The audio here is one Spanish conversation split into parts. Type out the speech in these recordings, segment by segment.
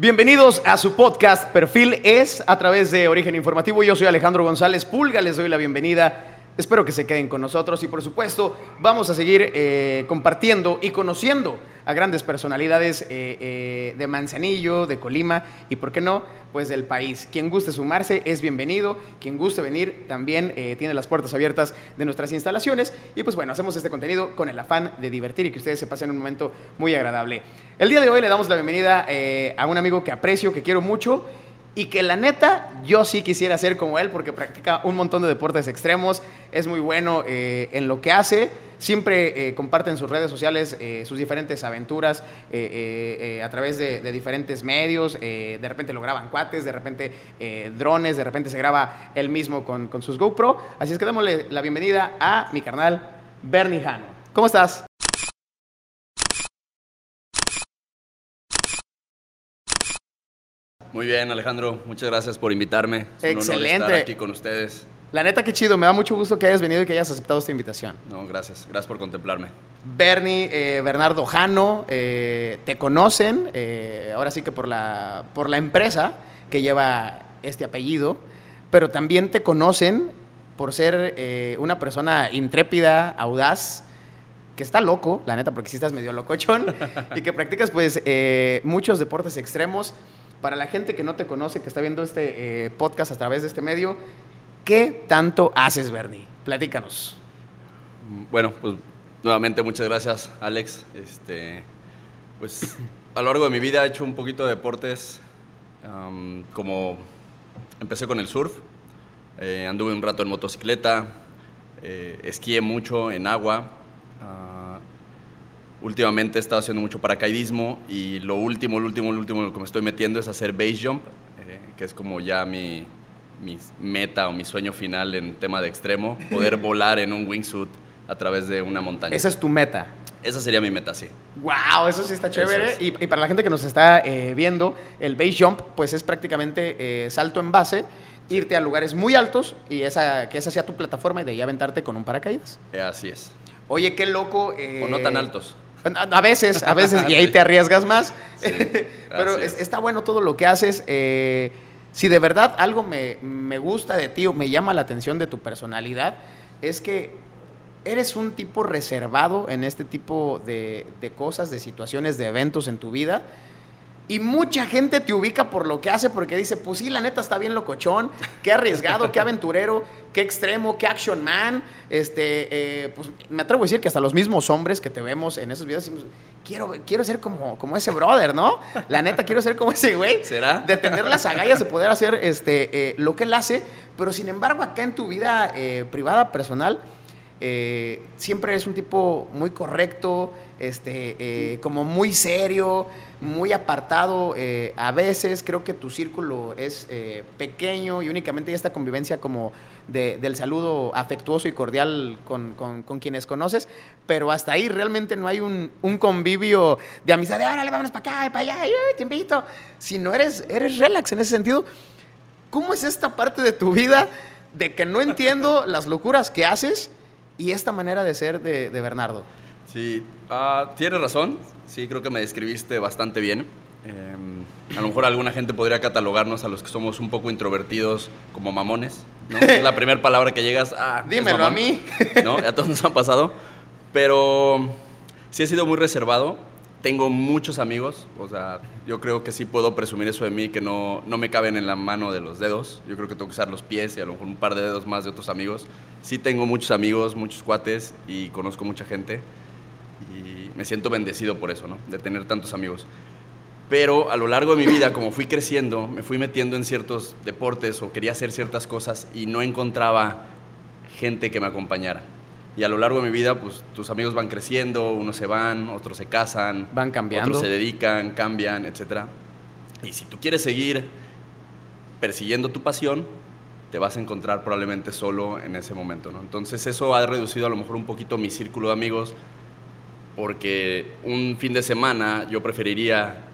Bienvenidos a su podcast Perfil es a través de Origen Informativo. Yo soy Alejandro González Pulga, les doy la bienvenida. Espero que se queden con nosotros y por supuesto vamos a seguir eh, compartiendo y conociendo a grandes personalidades eh, eh, de Manzanillo, de Colima y, ¿por qué no?, pues del país. Quien guste sumarse es bienvenido, quien guste venir también tiene las puertas abiertas de nuestras instalaciones y pues bueno, hacemos este contenido con el afán de divertir y que ustedes se pasen un momento muy agradable. El día de hoy le damos la bienvenida a un amigo que aprecio, que quiero mucho y que la neta yo sí quisiera ser como él porque practica un montón de deportes extremos, es muy bueno eh, en lo que hace, siempre eh, comparte en sus redes sociales eh, sus diferentes aventuras a través de, diferentes medios, de repente lo graban cuates, de repente drones, de repente se graba él mismo con, con sus GoPro, así es que démosle la bienvenida a mi carnal Bernie Jano. ¿Cómo estás? Muy bien, Alejandro. Muchas gracias por invitarme. Es Excelente. Un estar aquí con ustedes. La neta, qué chido. Me da mucho gusto que hayas venido y que hayas aceptado esta invitación. No, gracias. Gracias por contemplarme. Bernie, eh, Bernardo Jano, eh, te conocen, eh, ahora sí que por la, por la empresa que lleva este apellido, pero también te conocen por ser una persona intrépida, audaz, que está loco, la neta, porque si estás medio locochón, y que practicas pues muchos deportes extremos. Para la gente que no te conoce, que está viendo este eh, podcast a través de este medio, ¿qué tanto haces, Bernie? Platícanos. Bueno, pues nuevamente muchas gracias, Alex. Este, pues a lo largo de mi vida he hecho un poquito de deportes, como empecé con el surf, eh, anduve un rato en motocicleta, eh, esquié mucho en agua, Últimamente he estado haciendo mucho paracaidismo y lo último, lo último, lo último que me estoy metiendo es hacer base jump, eh, que es como ya mi, mi, meta o mi sueño final en tema de extremo, poder volar en un wingsuit a través de una montaña. Esa es tu meta. Esa sería mi meta, sí. ¡Wow! Eso sí está chévere. Y, para la gente que nos está eh, viendo, el base jump, pues es prácticamente eh, salto en base, irte a lugares muy altos y esa, que esa sea tu plataforma y de ahí aventarte con un paracaídas. así es. Oye, qué loco. o no tan altos. A veces, a veces, y ahí te arriesgas más. Pero está bueno todo lo que haces. Eh, si de verdad algo me, gusta de ti o me llama la atención de tu personalidad, es que eres un tipo reservado en este tipo de, de cosas, de situaciones, de eventos en tu vida y mucha gente te ubica por lo que hace, porque dice, pues sí, la neta está bien locochón, qué arriesgado, qué aventurero, qué extremo, qué action man. Este, eh, pues me atrevo a decir que hasta los mismos hombres que te vemos en esos videos decimos, quiero, quiero ser como, como ese brother, ¿no? La neta, quiero ser como ese güey. ¿Será? De tener las agallas de poder hacer este, eh, lo que él hace, pero sin embargo, acá en tu vida eh, privada, personal, siempre es un tipo muy correcto, este, como muy serio muy apartado. Eh, a veces creo que tu círculo es eh, pequeño y únicamente esta convivencia como del saludo afectuoso y cordial con, quienes conoces, pero hasta ahí realmente no hay un, convivio de amistad de, órale, vámonos para acá, para allá, te invito. Si no eres, eres relax en ese sentido. ¿Cómo es esta parte de tu vida de que no entiendo las locuras que haces y esta manera de ser de, Bernardo? Sí, uh, tienes razón Sí, creo que me describiste bastante bien. Em, a lo mejor alguna gente podría catalogarnos a los que somos un poco introvertidos como mamones, ¿no? Es la primera palabra que llegas, ah, dímelo a mí. ¿No? A todos nos han pasado. Pero sí he sido muy reservado. Tengo muchos amigos, o sea, yo creo que sí puedo presumir eso de mí, que no, no me caben en la mano de los dedos. Yo creo que tengo que usar los pies y a lo mejor un par de dedos más de otros amigos. Sí tengo muchos amigos, muchos cuates y conozco mucha gente me siento bendecido por eso, ¿no? De tener tantos amigos. Pero a lo largo de mi vida, como fui creciendo, me fui metiendo en ciertos deportes o quería hacer ciertas cosas y no encontraba gente que me acompañara. Y a lo largo de mi vida, pues tus amigos van creciendo, unos se van, otros se casan, van cambiando, otros se dedican, cambian, etc. Y si tú quieres seguir persiguiendo tu pasión, te vas a encontrar probablemente solo en ese momento, ¿no? Entonces eso ha reducido a lo mejor un poquito mi círculo de amigos, porque un fin de semana yo preferiría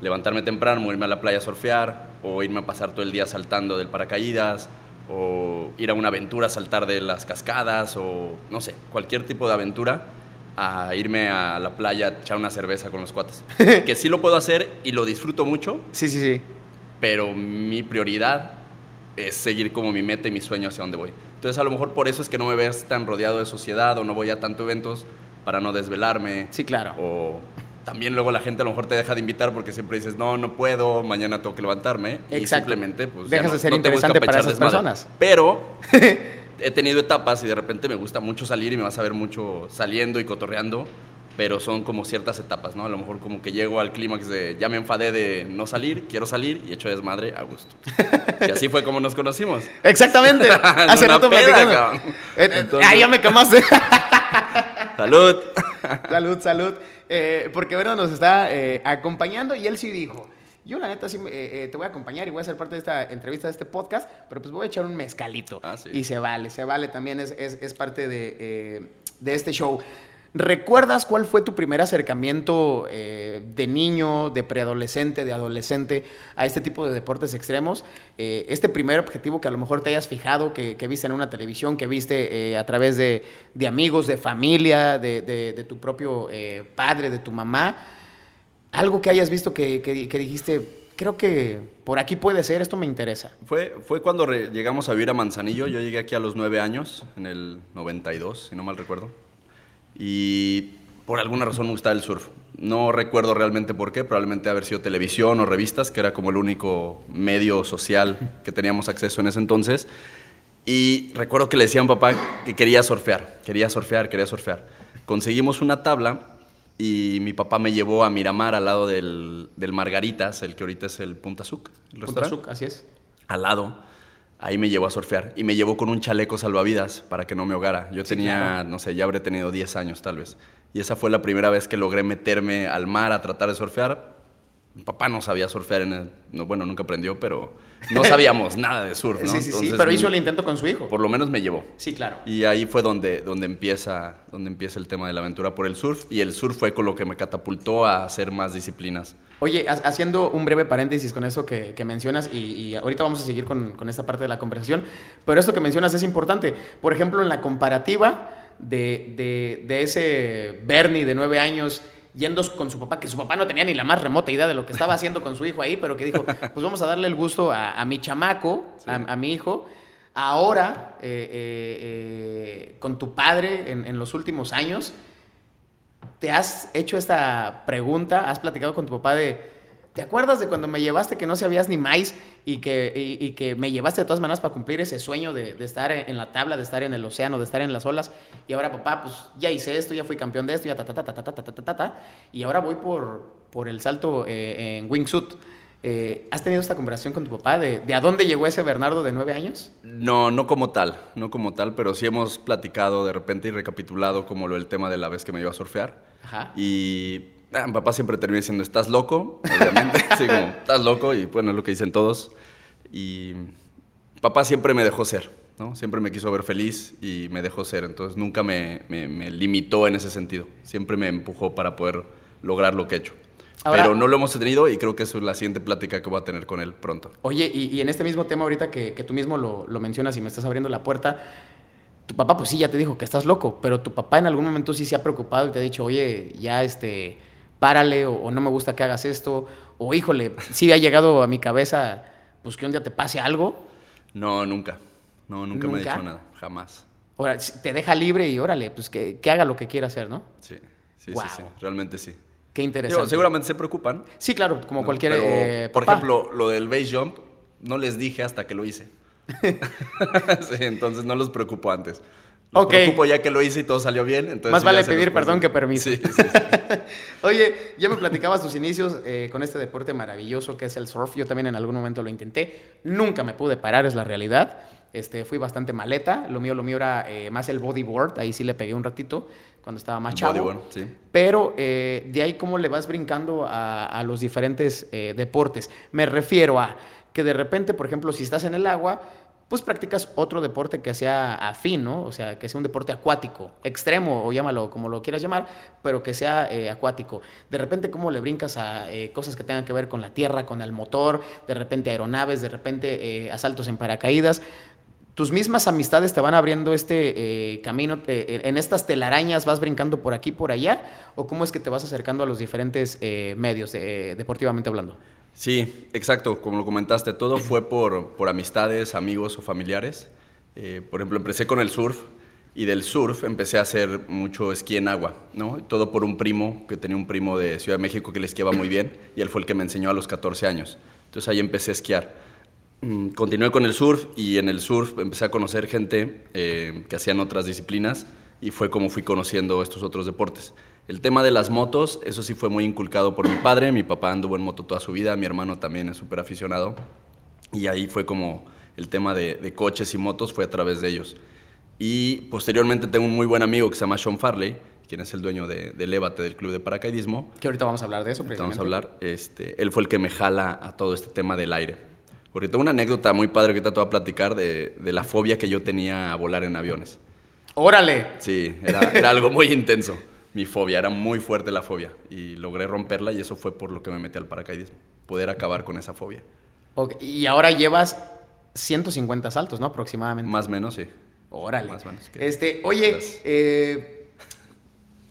levantarme temprano, irme a la playa a surfear, o irme a pasar todo el día saltando del paracaídas, o ir a una aventura saltar de las cascadas, o no sé, cualquier tipo de aventura, a irme a la playa a echar una cerveza con los cuates. que sí lo puedo hacer y lo disfruto mucho, Sí, sí, sí. pero mi prioridad es seguir como mi meta y mi sueño hacia donde voy. Entonces a lo mejor por eso es que no me ves tan rodeado de sociedad o no voy a tanto eventos para no desvelarme. Sí, claro. O también luego la gente a lo mejor te deja de invitar porque siempre dices, no, no puedo, mañana tengo que levantarme. Y Exacto. simplemente pues Dejas no- de ser no interesante para esas personas. Pero he tenido etapas y de repente me gusta mucho salir y me vas a ver mucho saliendo y cotorreando, pero son como ciertas etapas, ¿no? A lo mejor como que llego al clímax de ya me enfadé de no salir, quiero salir y echo desmadre a gusto. y así fue como nos conocimos. Exactamente. Hace rato peda, platicando. Eh, eh, Entonces- ah, ya me quemaste. Salud. salud, salud. Eh, porque Vero nos está eh, acompañando y él sí dijo, yo la neta sí me- eh, eh, te voy a acompañar y voy a ser parte de esta entrevista, de este podcast, pero pues voy a echar un mezcalito. Ah, sí. Y se vale, se vale, también es, es- es parte de, de este show. ¿Recuerdas cuál fue tu primer acercamiento eh, de niño, de preadolescente, de adolescente a este tipo de deportes extremos? Eh, este primer objetivo que a lo mejor te hayas fijado, que, que viste en una televisión, que viste eh, a través de, de amigos, de familia, de, de- de tu propio padre, de tu mamá. Algo que hayas visto que, que- que dijiste, creo que por aquí puede ser, esto me interesa. Fue, fue cuando llegamos a vivir a Manzanillo. Yo llegué aquí a los nueve años, en el 92, si no mal recuerdo. Y por alguna razón me gustaba el surf. No recuerdo realmente por qué, probablemente haber sido televisión o revistas, que era como el único medio social que teníamos acceso en ese entonces. Y recuerdo que le decía a mi papá que quería surfear, quería surfear, quería surfear. Conseguimos una tabla y mi papá me llevó a Miramar al lado del, del Margaritas, el que ahorita es el Punta Suc. el Punta Suc, así es. al lado, ahí me llevó a surfear y me llevó con un chaleco salvavidas para que no me ahogara. Yo Sí, tenía, claro. no sé, ya habré tenido 10 años tal vez. Y esa fue la primera vez que logré meterme al mar a tratar de surfear. Mi papá no sabía surfear, en el- no, bueno, nunca aprendió, pero no sabíamos nada de surf, ¿no? Sí, sí, sí, pero hizo mi- el intento con su hijo. Por lo menos me llevó. Sí, claro. Y ahí fue donde, donde, empieza, donde empieza el tema de la aventura por el surf. Y el surf fue con lo que me catapultó a hacer más disciplinas. Oye, ha- haciendo un breve paréntesis con eso que, que mencionas, y, y ahorita vamos a seguir con, con esta parte de la conversación, pero esto que mencionas es importante. Por ejemplo, en la comparativa de, de- de ese Bernie de nueve años yendo con su papá, que su papá no tenía ni la más remota idea de lo que estaba haciendo con su hijo ahí, pero que dijo, pues vamos a darle el gusto a, a mi chamaco, a, a mi hijo. Ahora, eh, eh, eh, con tu padre en, en los últimos años, ¿Te has hecho esta pregunta? ¿Has platicado con tu papá de, ¿te acuerdas de cuando me llevaste que no sabías ni maíz y que, y, y que me llevaste de todas maneras para cumplir ese sueño de, de estar en la tabla, de estar en el océano, de estar en las olas? Y ahora, papá, pues ya hice esto, ya fui campeón de esto, ya ta, ta, ta, ta, ta, ta, ta, ta, ta, ta, y ahora voy por, por el salto eh, en wingsuit. Eh, ¿Has tenido esta conversación con tu papá de, de a dónde llegó ese Bernardo de nueve años? No, no como tal, no como tal, pero sí hemos platicado de repente y recapitulado como lo del tema de la vez que me iba a surfear. Ajá. Y ah, mi papá siempre termina diciendo, estás loco, obviamente. sí, como, estás loco, y bueno, es lo que dicen todos. Y papá siempre me dejó ser, ¿no? Siempre me quiso ver feliz y me dejó ser, entonces nunca me, me- me limitó en ese sentido. Siempre me empujó para poder lograr lo que he hecho. Ahora- Pero no lo hemos tenido y creo que eso es la siguiente plática que voy a tener con él pronto. Oye, y, y en este mismo tema ahorita que, que tú mismo lo, lo mencionas y me estás abriendo la puerta, tu papá pues sí ya te dijo que estás loco, pero tu papá en algún momento sí se ha preocupado y te ha dicho, oye, ya este, párale o, o no me gusta que hagas esto, o híjole, sí ha llegado a mi cabeza, pues que un día te pase algo, No, nunca. No, nunca, me ha dicho nada, jamás. ahora te deja libre y órale, pues que, que haga lo que quiera hacer, ¿no? Sí, sí, sí, sí, realmente sí. Qué Digo, interesante. seguramente se preocupan. Sí, claro, como ¿no? cualquier Pero, eh, por ejemplo, lo del base jump, no les dije hasta que lo hice. Sí, entonces no los preocupo antes. Los Ok. preocupo ya que lo hice y todo salió bien. Entonces Más vale pedir perdón que permiso. Sí, sí, sí. Oye, ya me platicabas tus inicios eh, con este deporte maravilloso que es el surf. Yo también en algún momento lo intenté. Nunca me pude parar, es la realidad. Este, fui bastante maleta. Lo mío, lo mío era eh, más el bodyboard. Ahí sí le pegué un ratito cuando estaba más chavo. Bodyboard, sí. Pero eh, de ahí cómo le vas brincando a, a los diferentes deportes. Me refiero a que de repente, por ejemplo, si estás en el agua, pues practicas otro deporte que sea afín, ¿no? O sea, que sea un deporte acuático, extremo o llámalo como lo quieras llamar, pero que sea eh, acuático. De repente, ¿cómo le brincas a eh, cosas que tengan que ver con la tierra, con el motor, de repente aeronaves, de repente eh, asaltos en paracaídas? tus mismas amistades te van abriendo este camino, en estas telarañas vas brincando por aquí, por allá, o cómo es que te vas acercando a los diferentes medios, deportivamente hablando? Sí, exacto, como lo comentaste, todo fue por, por amistades, amigos o familiares. por ejemplo, empecé con el surf y del surf empecé a hacer mucho esquí en agua, ¿no? Todo por un primo, que tenía un primo de Ciudad de México que le esquiaba muy bien y él fue el que me enseñó a los 14 años. Entonces ahí empecé a esquiar. Mm, continué con el surf y en el surf empecé a conocer gente eh, que hacían otras disciplinas y fue como fui conociendo estos otros deportes. El tema de las motos, eso sí fue muy inculcado por mi padre, mi papá anduvo en moto toda su vida, mi hermano también es súper aficionado y ahí fue como el tema de, de coches y motos fue a través de ellos. Y posteriormente tengo un muy buen amigo que se llama Sean Farley, quien es el dueño de, del Levate, del club de paracaidismo. Que ahorita vamos a hablar de eso, precisamente. Vamos a hablar. Este, él fue el que me jala a todo este tema del aire. Porque tengo una anécdota muy padre que te voy a platicar de, de, la fobia que yo tenía a volar en aviones. ¡Órale! Sí, era, era algo muy intenso. Mi fobia, era muy fuerte la fobia. Y logré romperla y eso fue por lo que me metí al paracaidismo. Poder acabar con esa fobia. Y ahora llevas 150 saltos, ¿no? Aproximadamente. Más o menos, sí. Órale. Este, oye, eh,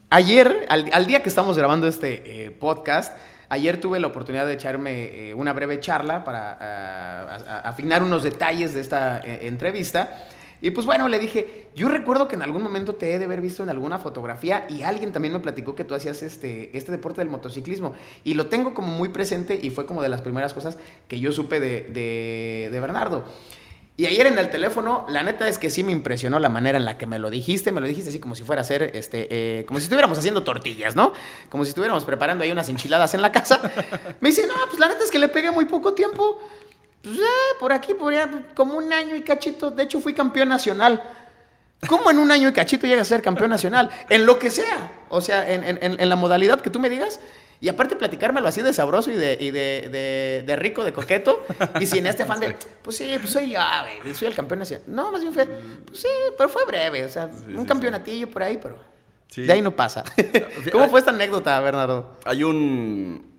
ayer, al, día que estamos grabando este eh, podcast, ayer tuve la oportunidad de echarme eh, una breve charla para afinar unos detalles de esta entrevista. Y pues bueno, le dije, yo recuerdo que en algún momento te he de haber visto en alguna fotografía y alguien también me platicó que tú hacías este, este deporte del motociclismo. Y lo tengo como muy presente y fue como de las primeras cosas que yo supe de, de, de Bernardo. Y ayer en el teléfono, la neta es que sí me impresionó la manera en la que me lo dijiste. Me lo dijiste así como si fuera a hacer, este, eh, como si estuviéramos haciendo tortillas, ¿no? Como si estuviéramos preparando ahí unas enchiladas en la casa. Me dice, no, pues la neta es que le pegué muy poco tiempo. Pues, eh, por aquí, por allá, como un año y cachito. De hecho, fui campeón nacional. ¿Cómo en un año y cachito llegas a ser campeón nacional? En lo que sea. O sea, en, en, en la modalidad que tú me digas. Y aparte platicármelo así de sabroso y de, y de, de, rico, de coqueto. Y sin este afán de, pues sí, pues soy yo, güey, soy el campeón nacional. No, más bien fue, pues sí, pero fue breve. O sea, un campeonatillo por ahí, pero de ahí no pasa. ¿Cómo fue esta anécdota, Bernardo? Hay un,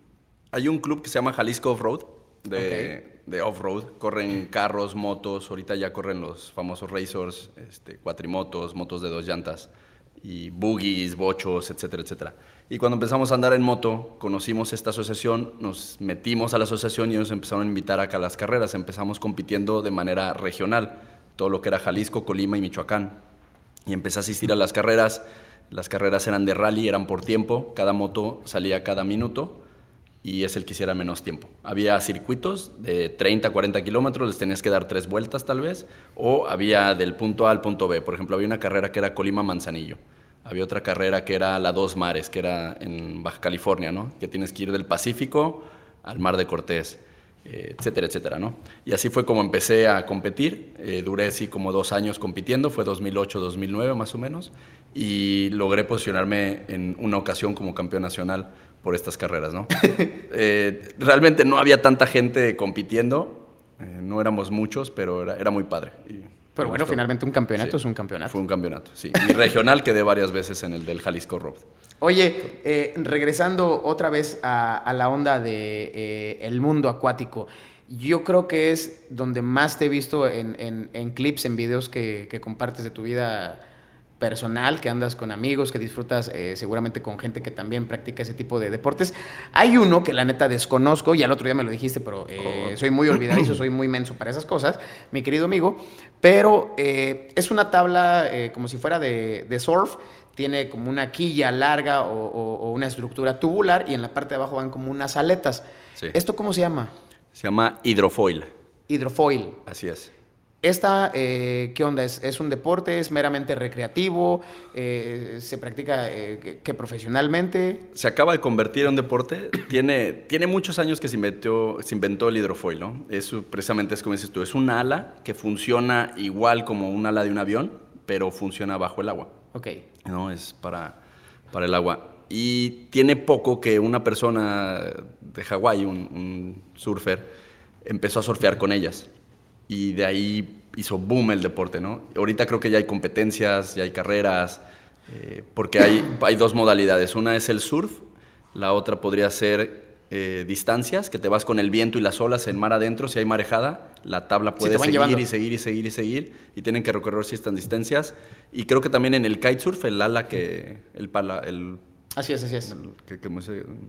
hay un club que se llama Jalisco Off-Road, de, de off-road. Corren carros, motos, ahorita ya corren los famosos racers, este, cuatrimotos, motos de dos llantas, y buggies, bochos, etcétera, etcétera. Y cuando empezamos a andar en moto, conocimos esta asociación, nos metimos a la asociación y nos empezaron a invitar acá a las carreras. Empezamos compitiendo de manera regional, todo lo que era Jalisco, Colima y Michoacán. Y empecé a asistir a las carreras. Las carreras eran de rally, eran por tiempo. Cada moto salía cada minuto y es el que hiciera menos tiempo. Había circuitos de 30, 40 kilómetros, les tenías que dar tres vueltas tal vez, o había del punto A al punto B. Por ejemplo, había una carrera que era Colima-Manzanillo había otra carrera que era la Dos Mares, que era en Baja California, ¿no? Que tienes que ir del Pacífico al Mar de Cortés, eh, etcétera, etcétera, ¿no? Y así fue como empecé a competir. Eh, duré así como dos años compitiendo, fue 2008-2009 más o menos, y logré posicionarme en una ocasión como campeón nacional por estas carreras, ¿no? Eh, realmente no había tanta gente compitiendo, no éramos muchos, pero era, era muy padre. Pero bueno, finalmente un campeonato es un campeonato. Fue un campeonato, sí. Y regional quedé varias veces en el del Jalisco Road. Oye, eh, regresando otra vez a, la onda de eh, el mundo acuático, yo creo que es donde más te he visto en, clips, en videos que, que compartes de tu vida personal, que andas con amigos, que disfrutas eh, seguramente con gente que también practica ese tipo de deportes. Hay uno que la neta desconozco, y al otro día me lo dijiste, pero eh, oh. soy muy olvidadizo, soy muy menso para esas cosas, mi querido amigo, pero eh, es una tabla como si fuera de, surf, tiene como una quilla larga o, una estructura tubular y en la parte de abajo van como unas aletas. ¿Esto cómo se llama? Se llama hidrofoil. Hidrofoil. Así es. ¿Esta eh, qué onda? ¿Es, un deporte? ¿Es meramente recreativo? Eh, ¿Se practica eh, que profesionalmente? Se acaba de convertir en un deporte. tiene, tiene muchos años que se inventó, se inventó el hidrofoil, ¿no? Eso precisamente es como dices tú, es un ala que funciona igual como un ala de un avión, pero funciona bajo el agua. Ok. No, es para, para el agua. Y tiene poco que una persona de Hawái, un, un surfer, empezó a surfear con ellas y de ahí hizo boom el deporte, ¿no? Ahorita creo que ya hay competencias, ya hay carreras, eh, porque hay, hay dos modalidades. Una es el surf, la otra podría ser eh, distancias, que te vas con el viento y las olas en mar adentro, si hay marejada, la tabla Sí, puede van seguir llevando. y seguir y seguir y seguir y tienen que recorrer ciertas distancias. Y creo que también en el kitesurf, el ala que, el pala, el, Así es, así es. que, que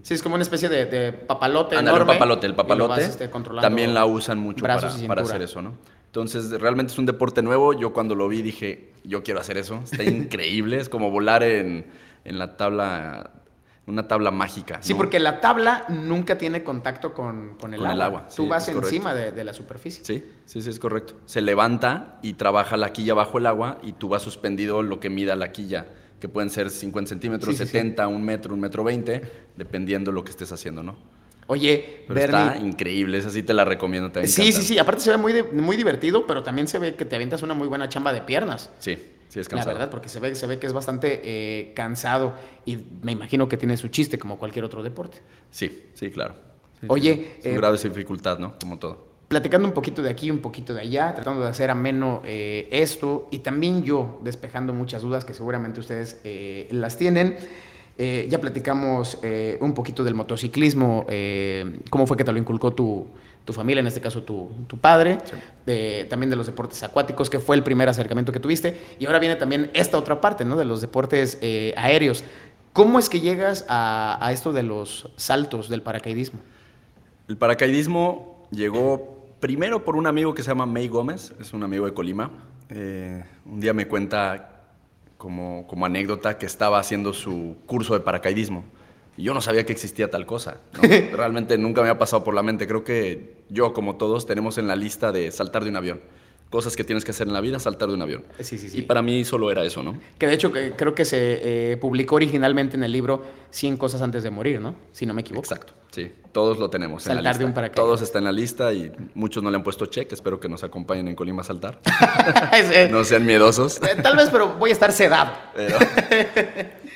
Sí, es como una especie de, de papalote Ándale, enorme. el papalote, el papalote. vas, este, también la usan mucho para, brazos y para hacer eso, ¿no? Entonces, realmente es un deporte nuevo. Yo cuando lo vi dije, yo quiero hacer eso. Está increíble. Es como volar en, en la tabla, una tabla mágica. Sí, ¿no? porque la tabla nunca tiene contacto con, con el Con agua. el agua, Tú sí, vas encima de, de la superficie. Sí, sí, sí, es correcto. Se levanta y trabaja la quilla bajo el agua y tú vas suspendido lo que mida la quilla, que pueden ser 50 centímetros, Sí, sí, sí. 70, un metro, un metro 20, dependiendo lo que estés haciendo, ¿no? Oye, Pero Bernie. está increíble, esa sí te la recomiendo también. Sí, sí, sí. Aparte se ve muy, de- muy divertido, pero también se ve que te avientas una muy buena chamba de piernas. Sí, sí es La cansado. verdad, porque se ve, se ve que es bastante eh, cansado y me imagino que tiene su chiste como cualquier otro deporte. Sí, sí, claro. Sí, Oye, sí, Su eh, grado de dificultad, ¿no? Como todo. Platicando un poquito de aquí, un poquito de allá, tratando de hacer ameno eh, esto y también yo despejando muchas dudas que seguramente ustedes eh, las tienen. Eh, ya platicamos un poquito del motociclismo, cómo fue que te lo inculcó tu, tu familia, en este caso tu, tu padre, Sí. de- también de los deportes acuáticos, que fue el primer acercamiento que tuviste, y ahora viene también esta otra parte, ¿no? De los deportes aéreos. ¿Cómo es que llegas a, a esto de los saltos del paracaidismo? El paracaidismo llegó primero por un amigo que se llama May Gómez, es un amigo de Colima. Eh, un día me cuenta como, como anécdota que estaba haciendo su curso de paracaidismo. Y yo no sabía que existía tal cosa. ¿no? Realmente nunca me ha pasado por la mente. Creo que yo, como todos, tenemos en la lista de saltar de un avión. Cosas que tienes que hacer en la vida, saltar de un avión. Sí, sí, sí. Y para mí solo era eso, ¿no? Que de hecho que- creo que se eh, publicó originalmente en el libro 100 cosas antes de morir, ¿no? Si no me equivoco. Exacto, sí, todos lo tenemos. en la Saltar de un paracaídas. Todos están en la lista y muchos no le han puesto check. Espero que nos acompañen en Colima a saltar. Eh, no sean miedosos. eh, Tal vez, pero voy a estar sedado. Pero,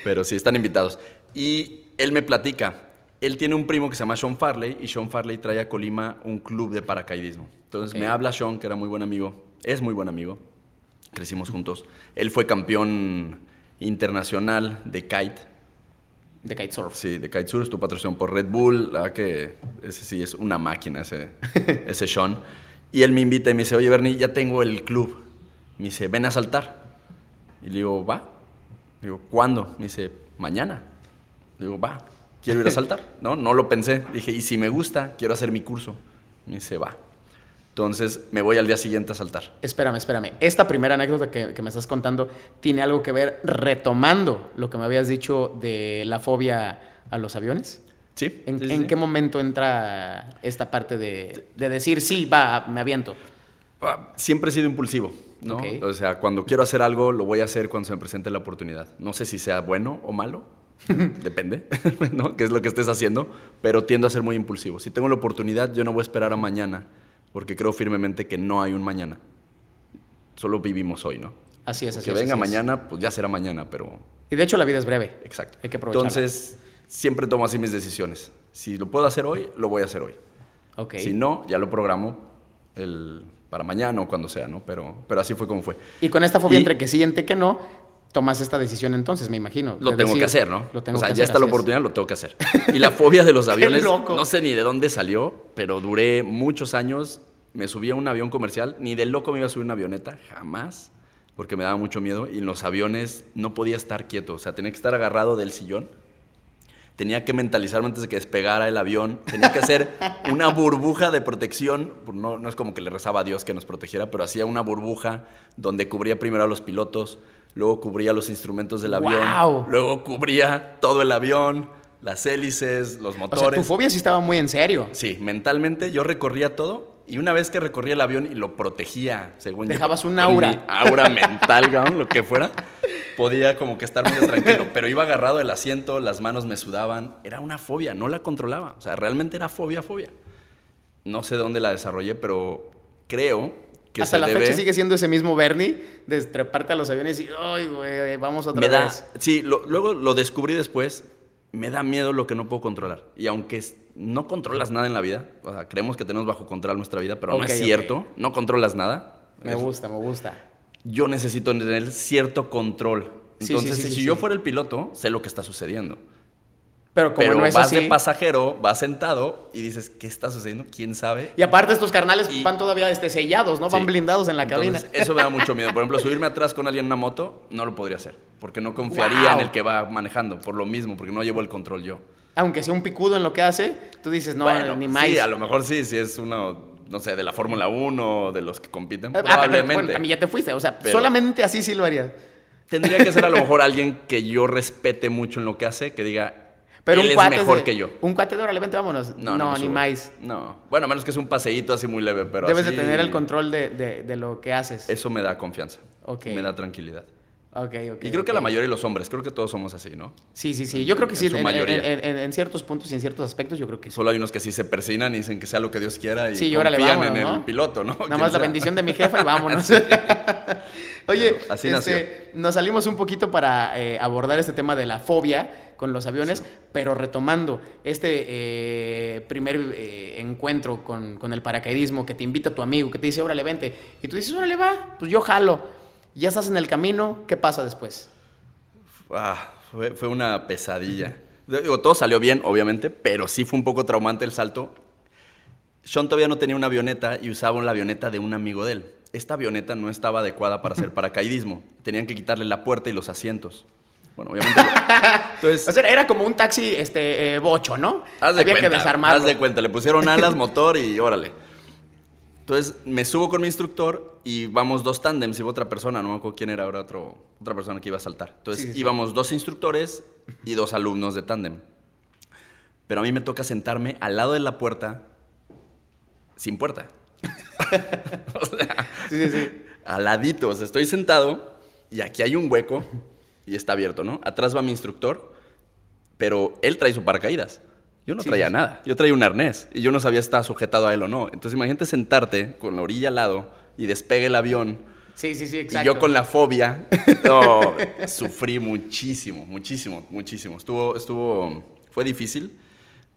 pero sí, están invitados. Y él me platica. Él tiene un primo que se llama Sean Farley y Sean Farley trae a Colima un club de paracaidismo. Entonces me habla Sean, que era muy buen amigo. Es muy buen amigo. Crecimos juntos. Él fue campeón internacional de kite. De kitesurf. Sí, de kitesurf, estuvo patrocinado por Red Bull. La verdad que ese sí es una máquina, ese, ese Sean. Y él me invita y me dice, oye, Bernie, ya tengo el club. Me dice, ven a saltar. Y le digo, va. Le digo, ¿cuándo? Me dice, mañana. Le digo, va, quiero ir a saltar. No, no lo pensé. Dije, y si me gusta, quiero hacer mi curso. Me dice, va. Entonces me voy al día siguiente a saltar. Espérame, espérame. Esta primera anécdota que, que me estás contando tiene algo que ver retomando lo que me habías dicho de la fobia a los aviones. ¿Sí? ¿En, sí, sí, en sí. qué momento entra esta parte de, de decir, sí, va, me aviento? Ah, Siempre he sido impulsivo, ¿no? Ok. O sea, cuando quiero hacer algo, lo voy a hacer cuando se me presente la oportunidad. No sé si sea bueno o malo, depende, ¿no? ¿Qué es lo que estés haciendo? Pero tiendo a ser muy impulsivo. Si tengo la oportunidad, yo no voy a esperar a mañana, porque creo firmemente que no hay un mañana. Solo vivimos hoy, ¿no? Así es, así que es, venga así es. mañana, pues ya será mañana, pero Y de hecho la vida es breve. exacto. Hay que aprovecharla. Entonces, siempre tomo así mis decisiones. Si lo puedo hacer hoy, lo voy a hacer hoy. Ok. Si no, ya lo programo el, para mañana o cuando sea, ¿no? Pero, pero así fue como fue. Y con esta fobia Y- entre que sí y entre que no, tomas esta decisión entonces, me imagino. Lo tengo decir, que hacer, ¿no? Lo tengo o sea, que ya hacer, está la es. oportunidad, lo tengo que hacer. Y la fobia de los aviones, no sé ni de dónde salió, pero duré muchos años. Me subí a un avión comercial, ni de loco me iba a subir a una avioneta, jamás, porque me daba mucho miedo. Y en los aviones no podía estar quieto, o sea, tenía que estar agarrado del sillón. Tenía que mentalizarme antes de que despegara el avión. Tenía que hacer una burbuja de protección. No, no es como que le rezaba a Dios que nos protegiera, pero hacía una burbuja donde cubría primero a los pilotos, luego cubría los instrumentos del avión, ¡Guau! luego cubría todo el avión, las hélices, los O motores. sea, tu fobia sí estaba muy en serio. Sí, mentalmente yo recorría todo y una vez que recorría el avión y lo protegía, según yo, Dejabas un aura. mi aura mental, cabrón, lo que fuera, podía como que estar medio tranquilo, pero iba agarrado del asiento, las manos me sudaban, era una fobia, no la controlaba, o sea, realmente era fobia, fobia. No sé de dónde la desarrollé, pero creo que Hasta se la debe... fecha sigue siendo ese mismo Bernie de treparte a los aviones y, ay, güey, vamos otra me da, vez. sí, lo- luego lo descubrí después, me da miedo lo que no puedo controlar. Y aunque no controlas nada en la vida, o sea, creemos que tenemos bajo control nuestra vida, pero Ok, no es cierto, no controlas nada. Me Es- gusta, me gusta. Yo necesito tener cierto control. Entonces, sí, sí, si yo fuera el piloto, sé lo que está sucediendo. Pero como Pero no es vas así. de pasajero, vas sentado y dices, ¿qué está sucediendo? ¿Quién sabe? Y aparte estos carnales Y- van todavía este, sellados, ¿no? Van blindados en la cabina. Entonces, eso me da mucho miedo. Por ejemplo, subirme atrás con alguien en una moto, no lo podría hacer. Porque no confiaría Wow. en el que va manejando, por lo mismo, porque no llevo el control yo. Aunque sea un picudo en lo que hace, tú dices, no, Bueno, ni más. Sí, a lo mejor sí, si es uno, no sé, de la Fórmula 1, de los que compiten, Ah, pero, probablemente. bueno, a mí ya te fuiste, o sea, Pero- solamente así sí lo harías. Tendría que ser a lo mejor alguien que yo respete mucho en lo que hace, que diga, Pero él un es mejor de- que yo. Un cuate de órale, vente, vámonos. No, me ni subo. más. No. Bueno, a menos que es un paseíto así muy leve, pero Debes así- de tener el control de, de- de lo que haces. Eso me da confianza. Ok. Me da tranquilidad. Ok, ok. Y creo que la mayoría de los hombres, creo que todos somos así, ¿no? Sí, sí, sí. Yo creo que En sí. En, ciertos puntos y en ciertos aspectos, yo creo que sí. Solo hay unos que sí se persignan y dicen que sea lo que Dios quiera y Sí, confían vámonos, en ¿no? el piloto, ¿no? Nada más la bendición de mi jefa y vámonos. Oye, Pero así este, nos salimos un poquito para eh, abordar este tema de la fobia con los aviones, pero retomando este eh, primer eh, encuentro con, con el paracaidismo que te invita tu amigo, que te dice, órale, vente, y tú dices, órale, va, pues yo jalo. Ya estás en el camino, ¿qué pasa después? Ah, fue, fue una pesadilla. Digo, todo salió bien, obviamente, pero sí fue un poco traumante el salto. Sean todavía no tenía una avioneta y usaba la avioneta de un amigo de él. Esta avioneta no estaba adecuada para hacer paracaidismo. Tenían que quitarle la puerta y los asientos. Bueno, obviamente. Entonces, O sea, era como un taxi este, eh, bocho, ¿no? Haz de Había cuenta, que desarmarlo. Haz de cuenta, le pusieron alas, motor y órale. Entonces me subo con mi instructor y vamos dos tándems, iba otra persona, no me acuerdo quién era ahora otro, otra persona que iba a saltar. Entonces Sí, sí, íbamos dos instructores y dos alumnos de tándem. Pero a mí me toca sentarme al lado de la puerta sin puerta. o sea, Sí, sí, sí. al ladito, o sea, estoy sentado y aquí hay un hueco y está abierto, ¿no? Atrás va mi instructor, pero él trae su paracaídas. Yo no Sí, traía sí, nada, yo traía un arnés y yo no sabía si estaba sujetado a él o no. Entonces imagínate sentarte con la orilla al lado y despegue el avión Sí, sí, sí, y exacto. yo con la fobia, no, sufrí muchísimo, muchísimo, muchísimo. Estuvo, estuvo, fue difícil,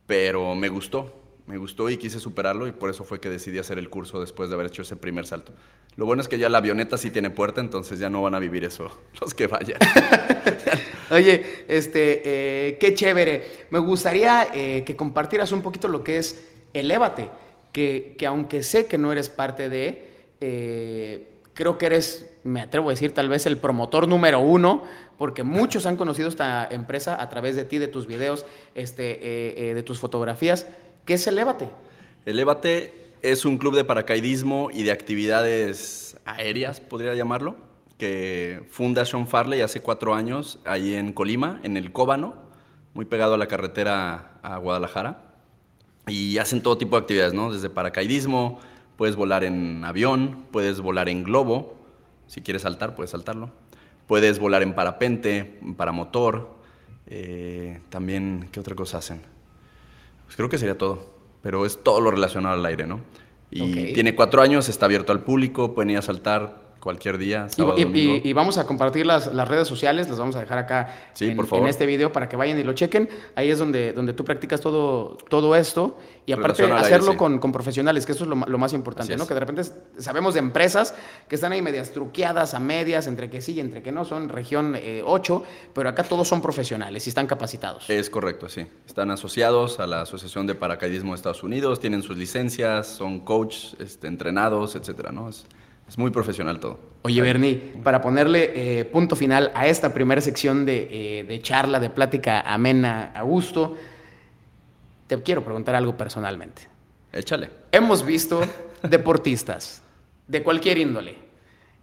pero me gustó, me gustó y quise superarlo y por eso fue que decidí hacer el curso después de haber hecho ese primer salto. Lo bueno es que ya la avioneta sí tiene puerta, entonces ya no van a vivir eso los que vayan. Oye, este, eh, qué chévere. Me gustaría eh, que compartieras un poquito lo que es Elévate, que, que aunque sé que no eres parte de, eh, creo que eres, me atrevo a decir, tal vez el promotor número uno, porque muchos han conocido esta empresa a través de ti, de tus videos, este, de tus fotografías. ¿Qué es Elévate? Elévate es un club de paracaidismo y de actividades aéreas, podría llamarlo, que funda Sean Farley hace cuatro años, ahí en Colima, en el Cóbano, muy pegado a la carretera a Guadalajara. Y hacen todo tipo de actividades, ¿no? Desde paracaidismo, puedes volar en avión, puedes volar en globo, si quieres saltar, puedes saltarlo. Puedes volar en parapente, en paramotor. eh, también, ¿qué otra cosa hacen? Pues creo que sería todo, pero es todo lo relacionado al aire, ¿no? Y tiene cuatro años, está abierto al público, pueden ir a saltar cualquier día, Y, sábado, y- domingo. y- y vamos a compartir las, las redes sociales, las vamos a dejar acá Sí, en, por favor. en este video para que vayan y lo chequen. Ahí es donde, donde tú practicas todo, todo esto y aparte aire, hacerlo sí. con, con profesionales, que eso es lo, más importante, Así ¿no? es. Que de repente sabemos de empresas que están ahí medias truqueadas, a medias, entre que sí y entre que no, son región eh, 8, pero acá todos son profesionales y están capacitados. Es correcto, sí. Están asociados a la Asociación de Paracaidismo de Estados Unidos, tienen sus licencias, son coach, este, entrenados, etcétera, ¿no? Es, es muy profesional todo. Oye, Bernie, para ponerle eh, punto final a esta primera sección de, eh, de charla, de plática amena, a gusto, te quiero preguntar algo personalmente. Échale. Hemos visto deportistas de cualquier índole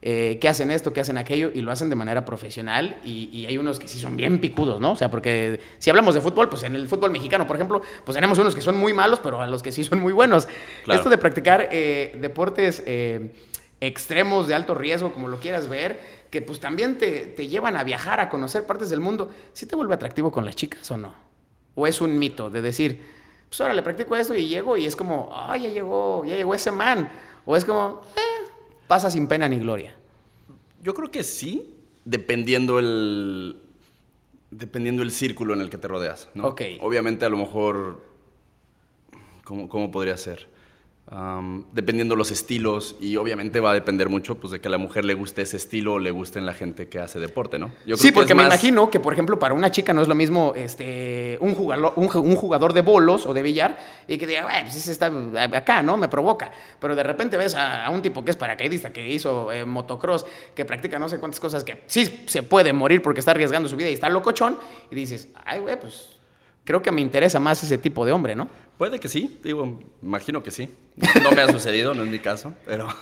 eh, que hacen esto, que hacen aquello y lo hacen de manera profesional y, y hay unos que sí son bien picudos, ¿no? O sea, porque si hablamos de fútbol, pues en el fútbol mexicano, por ejemplo, pues tenemos unos que son muy malos, pero a los que sí son muy buenos. Claro. Esto de practicar eh, deportes eh, extremos de alto riesgo, como lo quieras ver, que pues también te, te llevan a viajar, a conocer partes del mundo, ¿sí te vuelve atractivo con las chicas o no? ¿O es un mito de decir, pues ahora le practico esto y llego y es como, ay, ya llegó, ya llegó ese man? O es como, eh, pasa sin pena ni gloria. Yo creo que sí, dependiendo el, dependiendo el círculo en el que te rodeas, ¿no? Ok. Obviamente a lo mejor, ¿cómo, cómo podría ser? Am, dependiendo los estilos y obviamente va a depender mucho pues, de que a la mujer le guste ese estilo o le gusten la gente que hace deporte, ¿no? Yo creo Sí, que porque me más- imagino que, por ejemplo, para una chica no es lo mismo este, un, jugador, un, ju- un jugador de bolos o de billar y que diga, "Bueno, pues ese está acá, ¿no? Me provoca. Pero de repente ves a, a un tipo que es paracaidista, que hizo eh, motocross, que practica no sé cuántas cosas, que sí se puede morir porque está arriesgando su vida y está locochón, y dices, ay, güey, pues creo que me interesa más ese tipo de hombre, ¿no? Puede que sí, digo, imagino que sí. No me ha sucedido, no es mi caso, pero...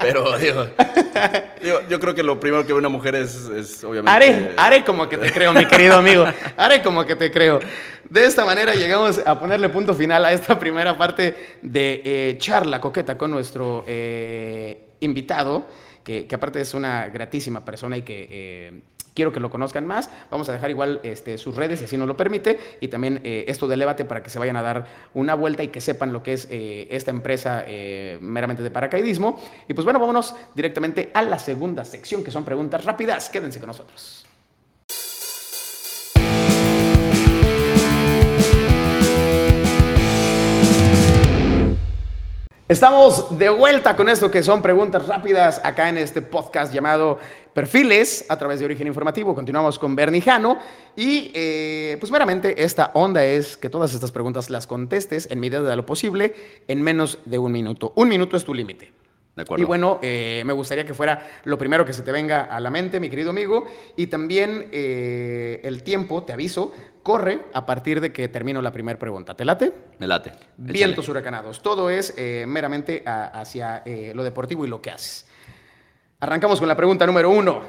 pero digo, digo, yo creo que lo primero que ve una mujer es, es obviamente... Haré, haré como que te creo, mi querido amigo. Haré como que te creo. De esta manera llegamos a ponerle punto final a esta primera parte de eh, charla coqueta con nuestro eh, invitado, que, que aparte es una gratísima persona y que eh, quiero que lo conozcan más. Vamos a dejar igual este, sus redes, si así nos lo permite, y también eh, esto debate para que se vayan a dar una vuelta y que sepan lo que es eh, esta empresa eh, meramente de paracaidismo. Y pues bueno, vámonos directamente a la segunda sección, que son preguntas rápidas. Quédense con nosotros. Estamos de vuelta con esto que son preguntas rápidas acá en este podcast llamado Perfiles a través de Origen Informativo. Continuamos con Bernie Jano y eh, pues meramente esta onda es que todas estas preguntas las contestes en medida de lo posible en menos de un minuto. Un minuto es tu límite. De acuerdo. Y bueno, eh, me gustaría que fuera lo primero que se te venga a la mente, mi querido amigo. Y también eh, el tiempo, te aviso, corre a partir de que termino la primera pregunta. ¿Te late? Me late. Vientos Échale. huracanados. Todo es eh, meramente a- hacia lo deportivo y lo que haces. Arrancamos con la pregunta número uno.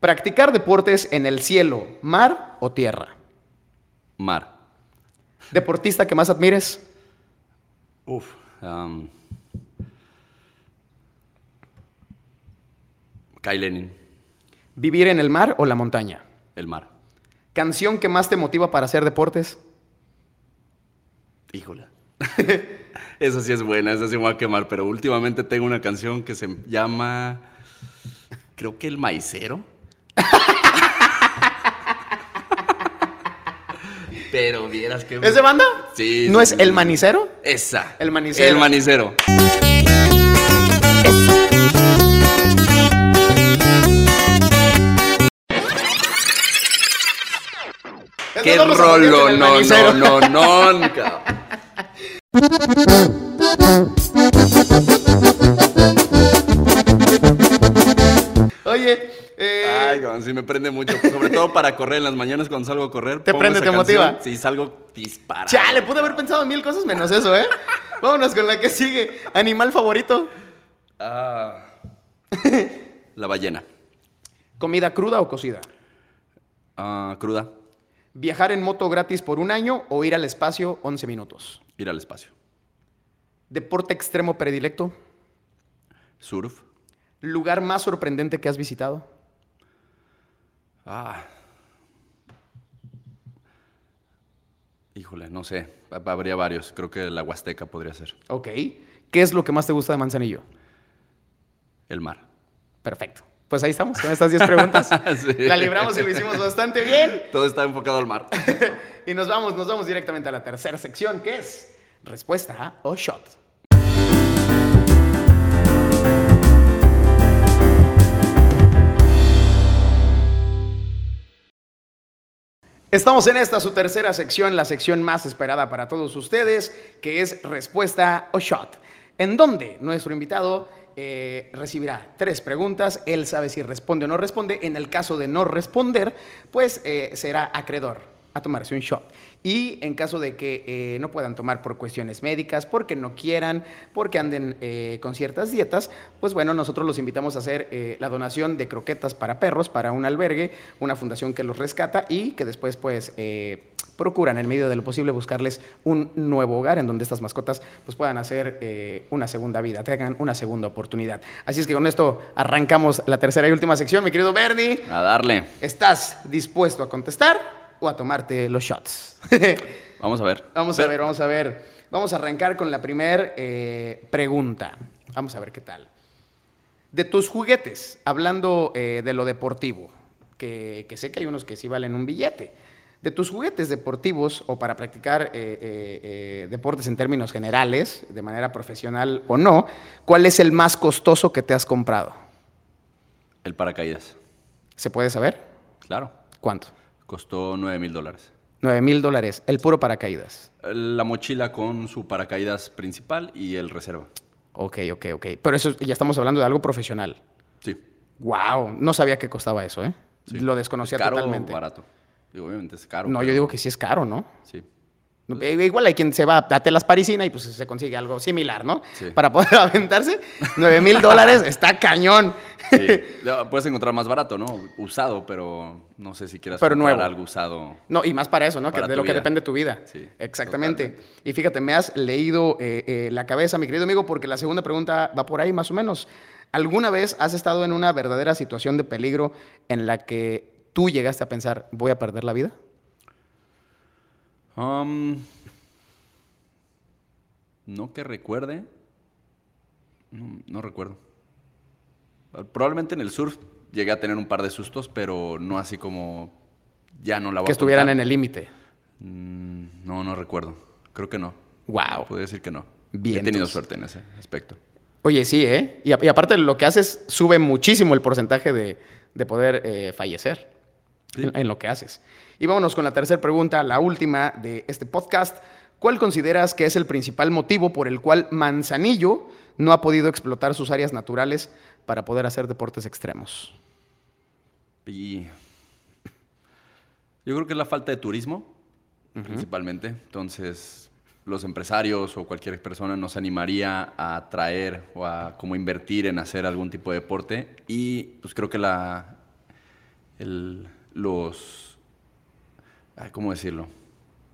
¿Practicar deportes en el cielo, mar o tierra? Mar. ¿Deportista que más admires? Uf. Kai Lenin, ¿Vivir en el mar o la montaña? el mar. ¿Canción que más te motiva para hacer deportes? Híjole. esa sí es buena, esa sí me va a quemar, pero últimamente tengo una canción que se llama, creo que El Maicero. pero vieras que... ¿Es de banda? Sí. ¿No es El. Manicero? Esa. El Manicero. El Manicero. ¡Qué rolo! No, no, no, no. Oye, eh, Ay, sí me prende mucho. Sobre todo para correr en las mañanas cuando salgo a correr. ¿Te prende, te canción, motiva? Sí, salgo disparado. chale, pude haber pensado en mil cosas menos eso, ¿eh? Vámonos con la que sigue. ¿Animal favorito? Ah. La ballena. ¿Comida cruda o cocida? Ah, cruda. ¿Viajar en moto gratis por un año o ir al espacio 11 minutos? Ir al espacio. ¿Deporte extremo predilecto? Surf. ¿Lugar más sorprendente que has visitado? Ah. Híjole, no sé. Ha- Habría varios. Creo que la Huasteca podría ser. Ok. ¿Qué es lo que más te gusta de Manzanillo? El mar. Perfecto. Pues ahí estamos con estas 10 preguntas. Sí. La libramos y lo hicimos bastante bien. Todo está enfocado al mar. Y nos vamos, nos vamos directamente a la tercera sección, que es respuesta o shot. Estamos en esta, su tercera sección, la sección más esperada para todos ustedes, que es respuesta o shot, en donde nuestro invitado eh, recibirá tres preguntas, él sabe si responde o no responde, en el caso de no responder, pues eh, será acreedor a tomarse un shot. Y en caso de que eh, no puedan tomar por cuestiones médicas, porque no quieran, porque anden eh, con ciertas dietas, pues bueno, nosotros los invitamos a hacer eh, la donación de croquetas para perros, para un albergue, una fundación que los rescata y que después pues procuran en medio de lo posible buscarles un nuevo hogar en donde estas mascotas pues puedan hacer eh, una segunda vida, tengan una segunda oportunidad. Así es que con esto arrancamos la tercera y última sección, mi querido Bernie. A darle. ¿Estás dispuesto a contestar o a tomarte los shots? Vamos a ver. vamos a ver, vamos a ver. Vamos a arrancar con la primera pregunta. Vamos a ver qué tal. De tus juguetes, hablando eh, de lo deportivo, que, que sé que hay unos que sí valen un billete. De tus juguetes deportivos o para practicar eh, eh, eh, deportes en términos generales, de manera profesional o no, ¿cuál es el más costoso que te has comprado? El paracaídas. ¿Se puede saber? Claro. ¿Cuánto? Costó 9 mil dólares. 9 mil dólares, el puro paracaídas. La mochila con su paracaídas principal y el reserva. Ok, ok, ok. Pero eso ya estamos hablando de algo profesional. Sí. Wow, no sabía que costaba eso, ¿eh? sí. Lo desconocía ¿Caro totalmente. o barato? Digo, obviamente es caro. No, yo digo que sí es caro, ¿no? Sí. Eh, Igual hay quien se va a telas parisina y pues se consigue algo similar, ¿no? Sí. Para poder aventarse. 9 mil dólares está cañón. Sí. Puedes encontrar más barato, ¿no? Usado, pero no sé si quieras Pero nuevo. algo usado. No, y más para eso, ¿no? Que de lo que depende tu vida. Sí, Exactamente. Y fíjate, me has leído eh, eh, la cabeza, mi querido amigo, porque la segunda pregunta va por ahí más o menos. ¿Alguna vez has estado en una verdadera situación de peligro en la que tú llegaste a pensar, voy a perder la vida? Um, no que recuerde. No, no recuerdo. Probablemente en el surf llegué a tener un par de sustos, pero no así como ya no la voy Que a estuvieran en el límite. Mm, No, no recuerdo. Creo que no. Wow. Podría decir que no. Bien, He tenido suerte en ese aspecto. Oye, sí, ¿eh? Y, a- y aparte lo que haces sube muchísimo el porcentaje de, de poder eh, fallecer Sí. en, en lo que haces. Y vámonos con la tercera pregunta, la última de este podcast. ¿Cuál consideras que es el principal motivo por el cual Manzanillo no ha podido explotar sus áreas naturales para poder hacer deportes extremos? Y yo creo que es la falta de turismo, principalmente. Entonces, los empresarios o cualquier persona nos animaría a traer o a como invertir en hacer algún tipo de deporte. Y pues creo que la, el- los, ¿cómo decirlo?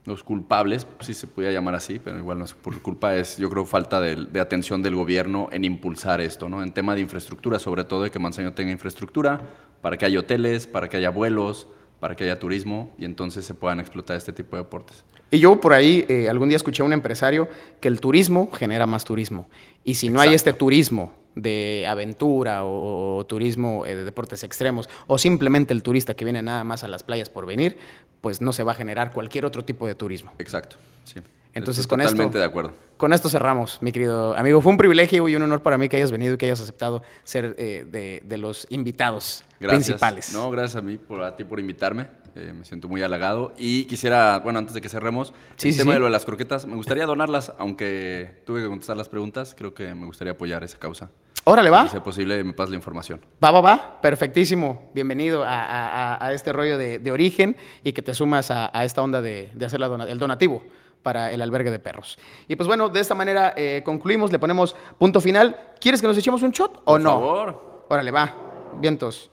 Los culpables, si se pudiera llamar así, pero igual no es por culpa, es yo creo falta de, de atención del gobierno en impulsar esto, ¿no? En tema de infraestructura, sobre todo de que Manzanillo tenga infraestructura para que haya hoteles, para que haya vuelos, para que haya turismo y entonces se puedan explotar este tipo de deportes. Y yo por ahí eh, algún día escuché a un empresario que el turismo genera más turismo. Y si no hay este turismo de aventura o, turismo eh, de deportes extremos o simplemente el turista que viene nada más a las playas por venir, pues no se va a generar cualquier otro tipo de turismo. Exacto, sí. Entonces, Estoy con esto- Totalmente de acuerdo. Con esto cerramos, mi querido amigo. Fue un privilegio y un honor para mí que hayas venido y que hayas aceptado ser eh, de, de los invitados Gracias. principales. No, gracias a mí, por, a ti por invitarme. Eh, me siento muy halagado. Y quisiera, bueno, antes de que cerremos, Sí, el sí, tema sí. de lo de las croquetas, me gustaría donarlas, aunque tuve que contestar las preguntas, creo que me gustaría apoyar esa causa. Órale, va. Si sea posible, me pases la información. Va, va, va. Perfectísimo. Bienvenido a, a- a- a este rollo de, de origen y que te sumas a, a esta onda de, de hacer la el donativo para el albergue de perros. Y pues bueno, de esta manera eh, concluimos, le ponemos punto final. ¿Quieres que nos echemos un shot o Por no? favor. Órale, va. vientos.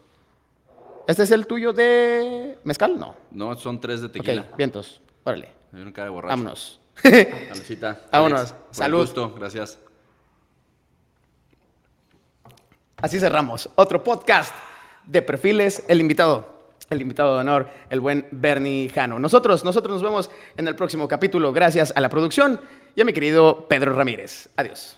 ¿Este es el tuyo de mezcal? No. No, son tres de tequila. Ok, vientos. Órale. Hay una cara de borracho. Vámonos. Saludcita. Vámonos. Alex, por Salud. gusto, gracias. Así cerramos. Otro podcast de perfiles. El invitado, el invitado de honor, el buen Bernie Jano. Nosotros, nosotros nos vemos en el próximo capítulo. Gracias a la producción y a mi querido Pedro Ramírez. Adiós.